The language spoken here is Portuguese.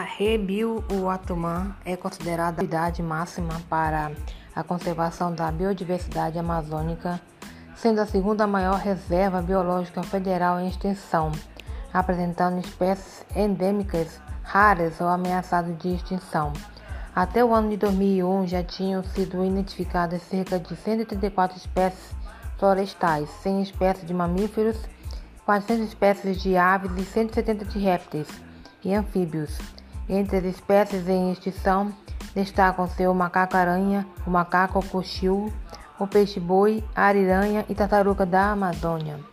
Rebiuatuman é considerada a prioridade máxima para a conservação da biodiversidade amazônica, sendo a segunda maior reserva biológica federal em extensão, apresentando espécies endêmicas raras ou ameaçadas de extinção. Até o ano de 2001 já tinham sido identificadas cerca de 134 espécies florestais, 100 espécies de mamíferos, 400 espécies de aves e 170 de répteis e anfíbios. Entre as espécies em extinção destacam-se o macaco-aranha, o macaco cochil, o peixe-boi, a ariranha e tartaruga da Amazônia.